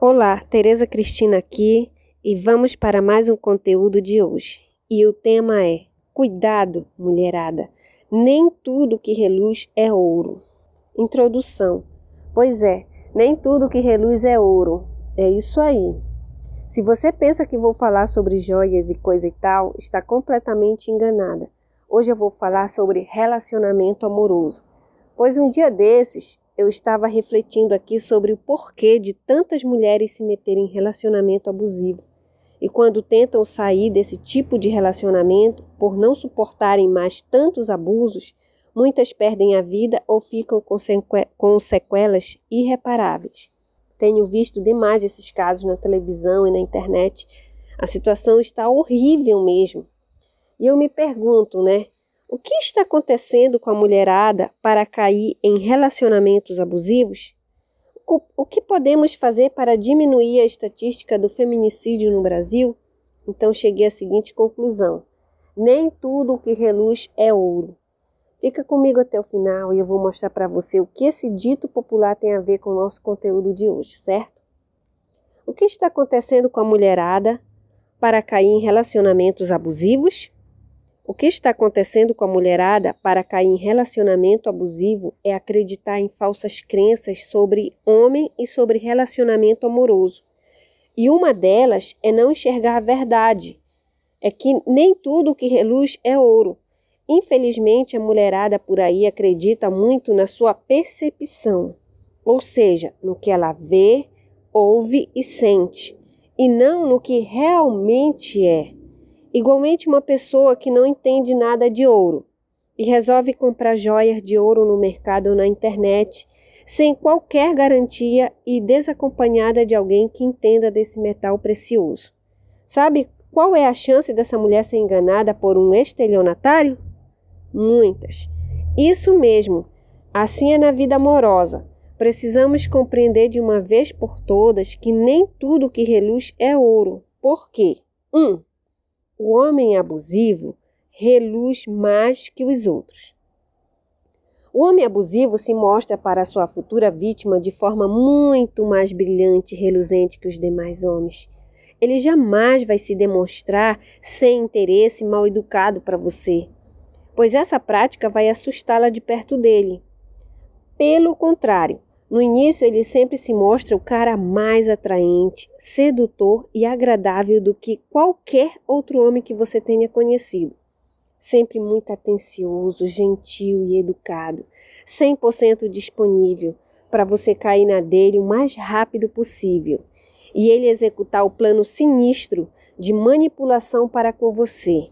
Olá, Tereza Cristina aqui e vamos para mais um conteúdo de hoje. E o tema é: Cuidado, mulherada, nem tudo que reluz é ouro. Introdução. Pois é, nem tudo que reluz é ouro. É isso aí. Se você pensa que vou falar sobre joias e coisa e tal, está completamente enganada. Hoje eu vou falar sobre relacionamento amoroso. Pois um dia desses eu estava refletindo aqui sobre o porquê de tantas mulheres se meterem em relacionamento abusivo. E quando tentam sair desse tipo de relacionamento, por não suportarem mais tantos abusos, muitas perdem a vida ou ficam com, sequelas irreparáveis. Tenho visto demais esses casos na televisão e na internet. A situação está horrível mesmo. E eu me pergunto, né? O que está acontecendo com a mulherada para cair em relacionamentos abusivos? O que podemos fazer para diminuir a estatística do feminicídio no Brasil? Então cheguei à seguinte conclusão: nem tudo o que reluz é ouro. Fica comigo até o final e eu vou mostrar para você o que esse dito popular tem a ver com o nosso conteúdo de hoje, certo? O que está acontecendo com a mulherada para cair em relacionamentos abusivos? O que está acontecendo com a mulherada para cair em relacionamento abusivo é acreditar em falsas crenças sobre homem e sobre relacionamento amoroso. E uma delas é não enxergar a verdade. É que nem tudo que reluz é ouro. Infelizmente, a mulherada por aí acredita muito na sua percepção, ou seja, no que ela vê, ouve e sente, e não no que realmente é. Igualmente, uma pessoa que não entende nada de ouro e resolve comprar joias de ouro no mercado ou na internet, sem qualquer garantia e desacompanhada de alguém que entenda desse metal precioso. Sabe qual é a chance dessa mulher ser enganada por um estelionatário? muitas. Isso mesmo, assim é na vida amorosa. Precisamos compreender de uma vez por todas que nem tudo que reluz é ouro. Por quê? 1. Um, o homem abusivo reluz mais que os outros. O homem abusivo se mostra para sua futura vítima de forma muito mais brilhante e reluzente que os demais homens. Ele jamais vai se demonstrar sem interesse mal educado para você pois essa prática vai assustá-la de perto dele. Pelo contrário, no início ele sempre se mostra o cara mais atraente, sedutor e agradável do que qualquer outro homem que você tenha conhecido. Sempre muito atencioso, gentil e educado, 100% disponível para você cair na dele o mais rápido possível e ele executar o plano sinistro de manipulação para com você.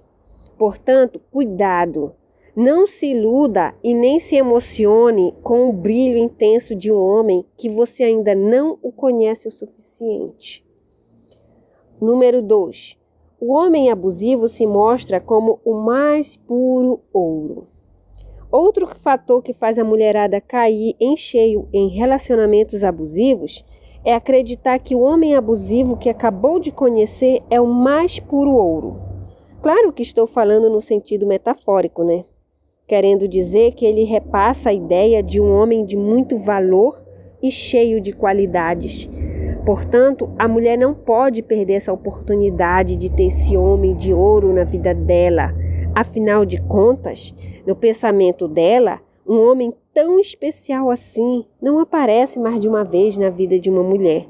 Portanto, cuidado. Não se iluda e nem se emocione com o brilho intenso de um homem que você ainda não o conhece o suficiente. Número 2. O homem abusivo se mostra como o mais puro ouro. Outro fator que faz a mulherada cair em cheio em relacionamentos abusivos é acreditar que o homem abusivo que acabou de conhecer é o mais puro ouro. Claro que estou falando no sentido metafórico, né? Querendo dizer que ele repassa a ideia de um homem de muito valor e cheio de qualidades. Portanto, a mulher não pode perder essa oportunidade de ter esse homem de ouro na vida dela. Afinal de contas, no pensamento dela, um homem tão especial assim não aparece mais de uma vez na vida de uma mulher.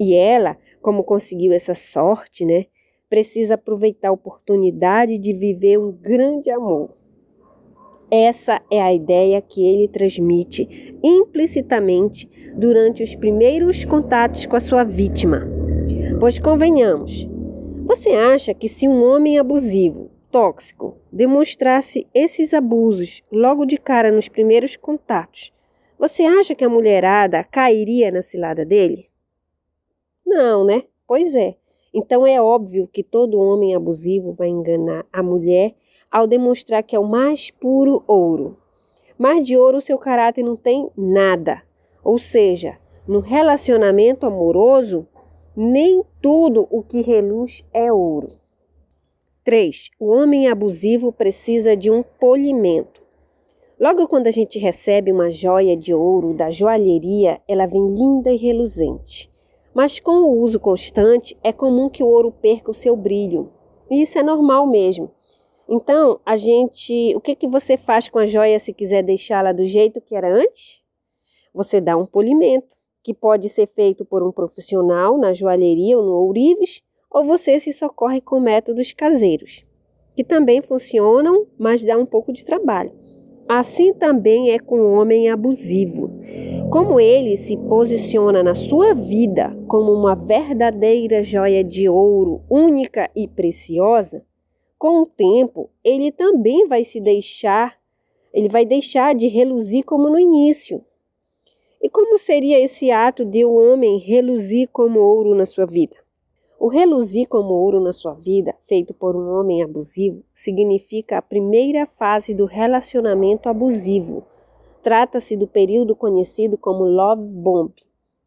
E ela, como conseguiu essa sorte, né, precisa aproveitar a oportunidade de viver um grande amor. Essa é a ideia que ele transmite implicitamente durante os primeiros contatos com a sua vítima. Pois convenhamos, você acha que se um homem abusivo, tóxico, demonstrasse esses abusos logo de cara nos primeiros contatos, você acha que a mulherada cairia na cilada dele? Não, né? Pois é. Então é óbvio que todo homem abusivo vai enganar a mulher ao demonstrar que é o mais puro ouro. Mas de ouro seu caráter não tem nada. Ou seja, no relacionamento amoroso, nem tudo o que reluz é ouro. 3. O homem abusivo precisa de um polimento. Logo quando a gente recebe uma joia de ouro da joalheria, ela vem linda e reluzente Mas com o uso constante, é comum que o ouro perca o seu brilho. E isso é normal mesmo. Então, a gente, o que que você faz com a joia se quiser deixá-la do jeito que era antes? Você dá um polimento, que pode ser feito por um profissional na joalheria ou no ourives, ou você se socorre com métodos caseiros, que também funcionam, mas dá um pouco de trabalho. Assim também é com o homem abusivo. Como ele se posiciona na sua vida como uma verdadeira joia de ouro, única e preciosa, com o tempo ele também vai se deixar, ele vai deixar de reluzir como no início. E como seria esse ato de o um homem reluzir como ouro na sua vida? O reluzir como ouro na sua vida, feito por um homem abusivo, significa a primeira fase do relacionamento abusivo. Trata-se do período conhecido como love bomb.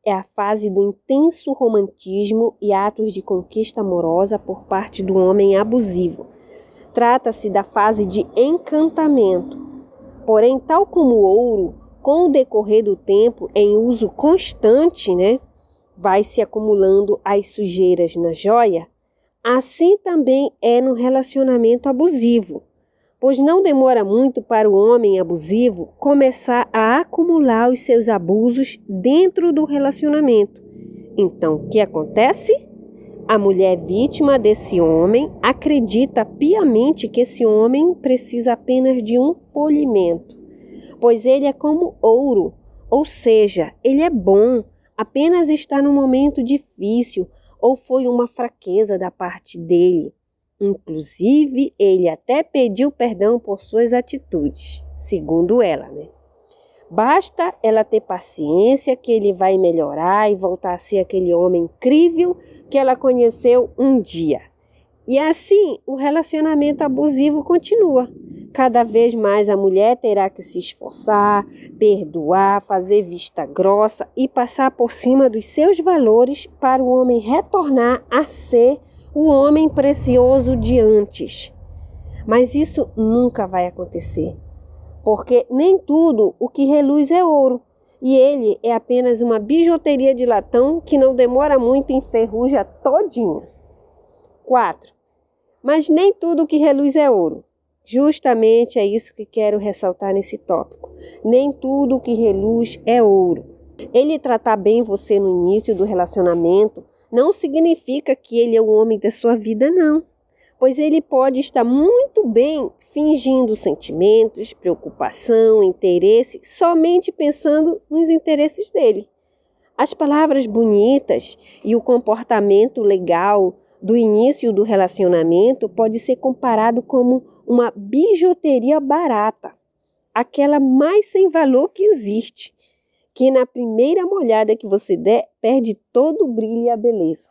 É a fase do intenso romantismo e atos de conquista amorosa por parte do homem abusivo. Trata-se da fase de encantamento. Porém, tal como o ouro, com o decorrer do tempo, em uso constante, né, vai se acumulando as sujeiras na joia, assim também é no relacionamento abusivo, pois não demora muito para o homem abusivo começar a acumular os seus abusos dentro do relacionamento. Então, o que acontece? A mulher vítima desse homem acredita piamente que esse homem precisa apenas de um polimento, pois ele é como ouro, ou seja, ele é bom, apenas está num momento difícil ou foi uma fraqueza da parte dele. Inclusive, ele até pediu perdão por suas atitudes, segundo ela, né? Basta ela ter paciência que ele vai melhorar e voltar a ser aquele homem incrível que ela conheceu um dia. E assim, o relacionamento abusivo continua. Cada vez mais a mulher terá que se esforçar, perdoar, fazer vista grossa e passar por cima dos seus valores para o homem retornar a ser o homem precioso de antes. Mas isso nunca vai acontecer, porque nem tudo o que reluz é ouro, e ele é apenas uma bijuteria de latão que não demora muito e enferruja todinho. 4. Mas nem tudo que reluz é ouro. Justamente é isso que quero ressaltar nesse tópico. Nem tudo que reluz é ouro. Ele tratar bem você no início do relacionamento não significa que ele é o homem da sua vida, não. Pois ele pode estar muito bem fingindo sentimentos, preocupação, interesse, somente pensando nos interesses dele. As palavras bonitas e o comportamento legal do início do relacionamento pode ser comparado como uma bijuteria barata, aquela mais sem valor que existe, que na primeira molhada que você der perde todo o brilho e a beleza.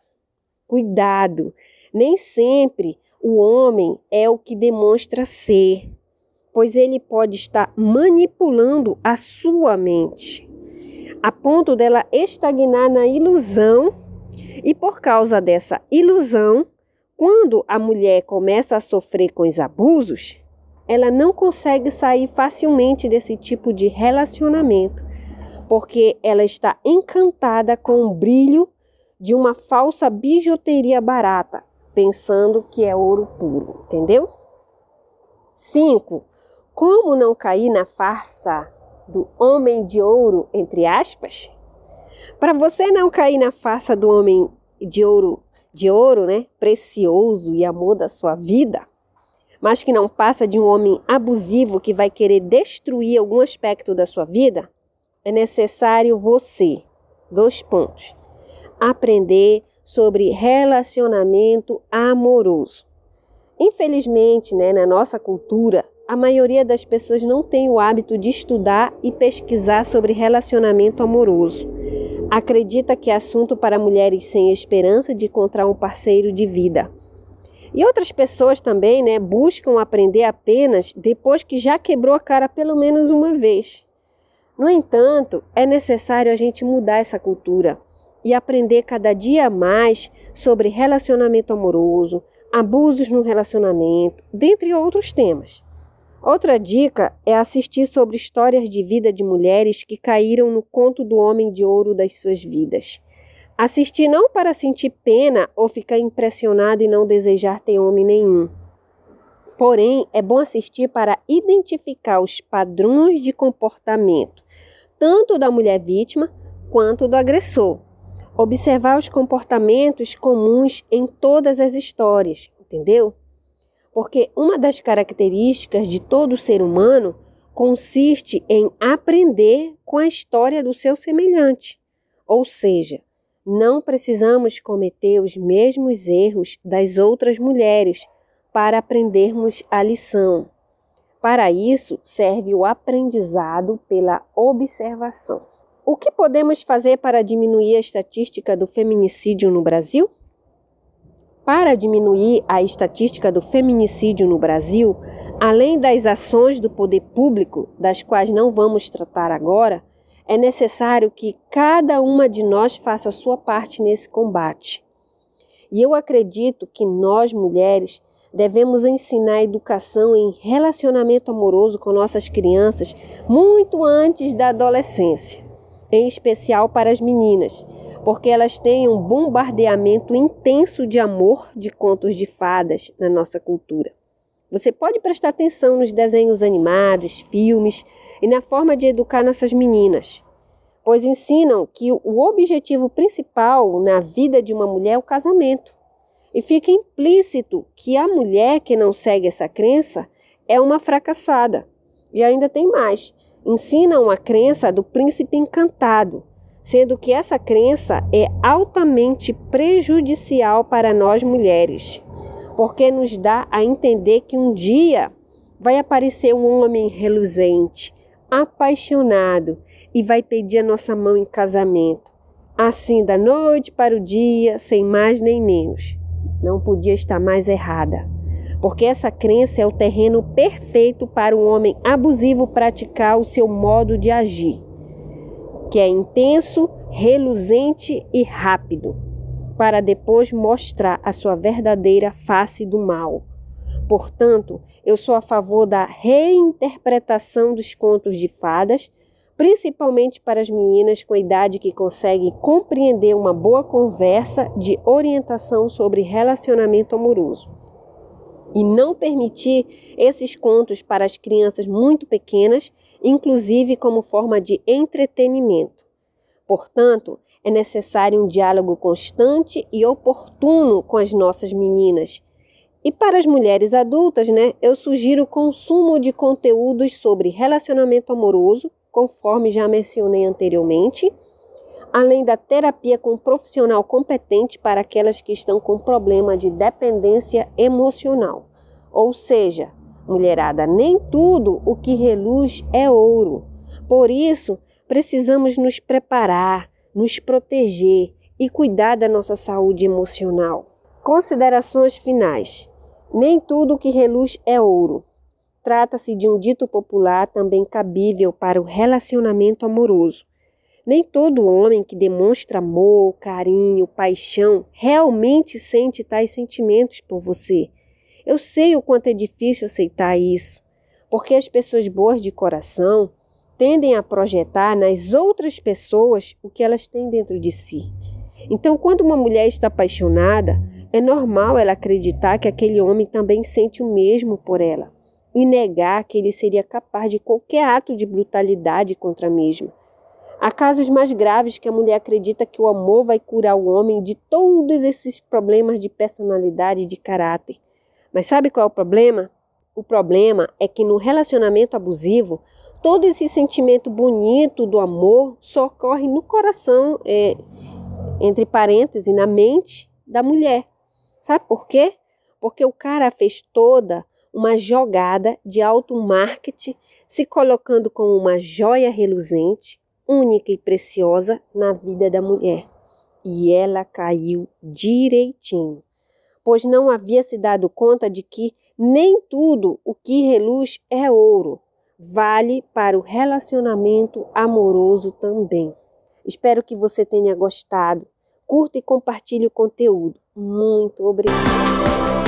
Cuidado, nem sempre o homem é o que demonstra ser, pois ele pode estar manipulando a sua mente, a ponto dela estagnar na ilusão. E por causa dessa ilusão, quando a mulher começa a sofrer com os abusos, ela não consegue sair facilmente desse tipo de relacionamento, porque ela está encantada com o brilho de uma falsa bijuteria barata, pensando que é ouro puro, entendeu? 5. Como não cair na farsa do homem de ouro, entre aspas? Para você não cair na farsa do homem de ouro, de ouro, né, precioso e amor da sua vida, mas que não passa de um homem abusivo que vai querer destruir algum aspecto da sua vida, é necessário você, dois pontos, aprender sobre relacionamento amoroso. Infelizmente, né, na nossa cultura, a maioria das pessoas não tem o hábito de estudar e pesquisar sobre relacionamento amoroso acredita que é assunto para mulheres sem esperança de encontrar um parceiro de vida. E outras pessoas também, né, buscam aprender apenas depois que já quebrou a cara pelo menos uma vez. No entanto, é necessário a gente mudar essa cultura e aprender cada dia mais sobre relacionamento amoroso, abusos no relacionamento, dentre outros temas. Outra dica é assistir sobre histórias de vida de mulheres que caíram no conto do homem de ouro das suas vidas. Assistir não para sentir pena ou ficar impressionado e não desejar ter homem nenhum. Porém, é bom assistir para identificar os padrões de comportamento, tanto da mulher vítima quanto do agressor. Observar os comportamentos comuns em todas as histórias, entendeu? Porque uma das características de todo ser humano consiste em aprender com a história do seu semelhante. Ou seja, não precisamos cometer os mesmos erros das outras mulheres para aprendermos a lição. Para isso serve o aprendizado pela observação. O que podemos fazer para diminuir a estatística do feminicídio no Brasil? Para diminuir a estatística do feminicídio no Brasil, além das ações do poder público, das quais não vamos tratar agora, é necessário que cada uma de nós faça sua parte nesse combate. E eu acredito que nós, mulheres, devemos ensinar educação em relacionamento amoroso com nossas crianças muito antes da adolescência, em especial para as meninas porque elas têm um bombardeamento intenso de amor de contos de fadas na nossa cultura. Você pode prestar atenção nos desenhos animados, filmes e na forma de educar nossas meninas, pois ensinam que o objetivo principal na vida de uma mulher é o casamento. E fica implícito que a mulher que não segue essa crença é uma fracassada. E ainda tem mais: ensinam a crença do príncipe encantado, sendo que essa crença é altamente prejudicial para nós mulheres, porque nos dá a entender que um dia vai aparecer um homem reluzente, apaixonado e vai pedir a nossa mão em casamento. Assim, da noite para o dia, sem mais nem menos. Não podia estar mais errada, porque essa crença é o terreno perfeito para um homem abusivo praticar o seu modo de agir que é intenso, reluzente e rápido, para depois mostrar a sua verdadeira face do mal. Portanto, eu sou a favor da reinterpretação dos contos de fadas, principalmente para as meninas com idade que conseguem compreender uma boa conversa de orientação sobre relacionamento amoroso. E não permitir esses contos para as crianças muito pequenas inclusive como forma de entretenimento. Portanto, é necessário um diálogo constante e oportuno com as nossas meninas. E para as mulheres adultas, né, eu sugiro o consumo de conteúdos sobre relacionamento amoroso, conforme já mencionei anteriormente, além da terapia com um profissional competente para aquelas que estão com problema de dependência emocional. Ou seja, Mulherada, nem tudo o que reluz é ouro. Por isso, precisamos nos preparar, nos proteger e cuidar da nossa saúde emocional. Considerações finais: nem tudo o que reluz é ouro. Trata-se de um dito popular também cabível para o relacionamento amoroso. Nem todo homem que demonstra amor, carinho, paixão realmente sente tais sentimentos por você. Eu sei o quanto é difícil aceitar isso, porque as pessoas boas de coração tendem a projetar nas outras pessoas o que elas têm dentro de si. Então, quando uma mulher está apaixonada, é normal ela acreditar que aquele homem também sente o mesmo por ela e negar que ele seria capaz de qualquer ato de brutalidade contra a mesma. Há casos mais graves que a mulher acredita que o amor vai curar o homem de todos esses problemas de personalidade e de caráter. Mas sabe qual é o problema? O problema é que no relacionamento abusivo, todo esse sentimento bonito do amor só ocorre no coração, é, entre parênteses, na mente da mulher. Sabe por quê? Porque o cara fez toda uma jogada de alto marketing, se colocando como uma joia reluzente, única e preciosa na vida da mulher. E ela caiu direitinho pois não havia se dado conta de que nem tudo o que reluz é ouro, vale para o relacionamento amoroso também. Espero que você tenha gostado. Curta e compartilhe o conteúdo. Muito obrigada.